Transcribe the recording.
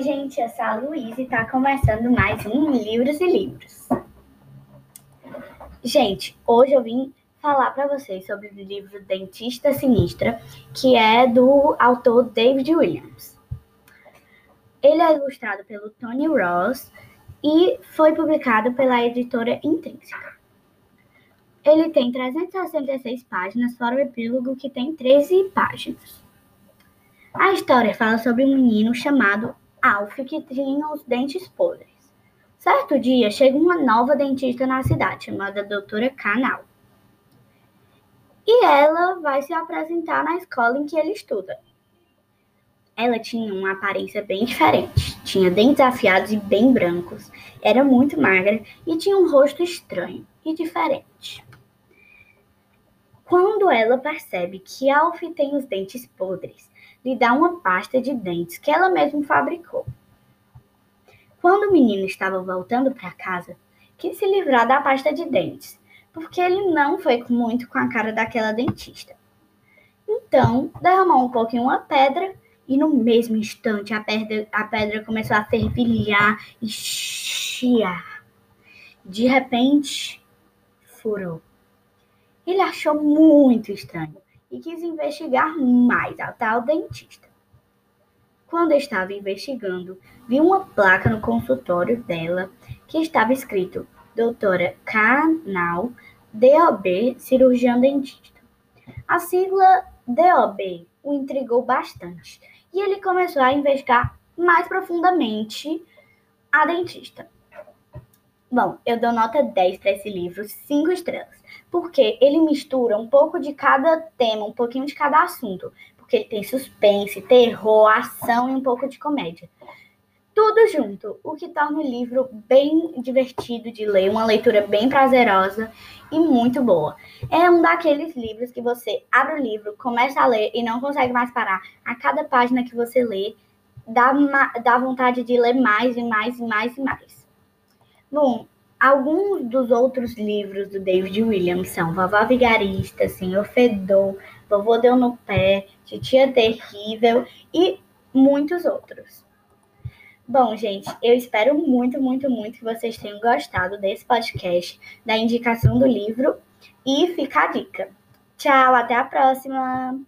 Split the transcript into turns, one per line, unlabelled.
gente, eu sou a Luísa e está começando mais um Livros e Livros. Gente, hoje eu vim falar para vocês sobre o livro Dentista Sinistra, que é do autor David Williams. Ele é ilustrado pelo Tony Ross e foi publicado pela editora Intrínseca. Ele tem 366 páginas, fora o epílogo que tem 13 páginas. A história fala sobre um menino chamado Alf que tinha os dentes podres. Certo dia, chega uma nova dentista na cidade, chamada Doutora Canal. E ela vai se apresentar na escola em que ele estuda. Ela tinha uma aparência bem diferente. Tinha dentes afiados e bem brancos, era muito magra e tinha um rosto estranho e diferente. Quando ela percebe que Alf tem os dentes podres, lhe dá uma pasta de dentes que ela mesma fabricou. Quando o menino estava voltando para casa, quis se livrar da pasta de dentes, porque ele não foi muito com a cara daquela dentista. Então, derramou um pouquinho uma pedra e no mesmo instante a pedra, a pedra começou a fervilhar e chiar. De repente, furou. Ele achou muito estranho e quis investigar mais a tal dentista. Quando estava investigando, viu uma placa no consultório dela que estava escrito Doutora Canal DOB, cirurgião dentista. A sigla DOB o intrigou bastante e ele começou a investigar mais profundamente a dentista. Bom, eu dou nota 10 para esse livro, 5 estrelas, porque ele mistura um pouco de cada tema, um pouquinho de cada assunto, porque ele tem suspense, terror, ação e um pouco de comédia. Tudo junto, o que torna o livro bem divertido de ler, uma leitura bem prazerosa e muito boa. É um daqueles livros que você abre o livro, começa a ler e não consegue mais parar. A cada página que você lê, dá, dá vontade de ler mais e mais e mais e mais. Bom, alguns dos outros livros do David Williams são Vovó Vigarista, Senhor Fedor, Vovô Deu no Pé, Titia Terrível e muitos outros. Bom, gente, eu espero muito, muito, muito que vocês tenham gostado desse podcast, da indicação do livro e fica a dica. Tchau, até a próxima!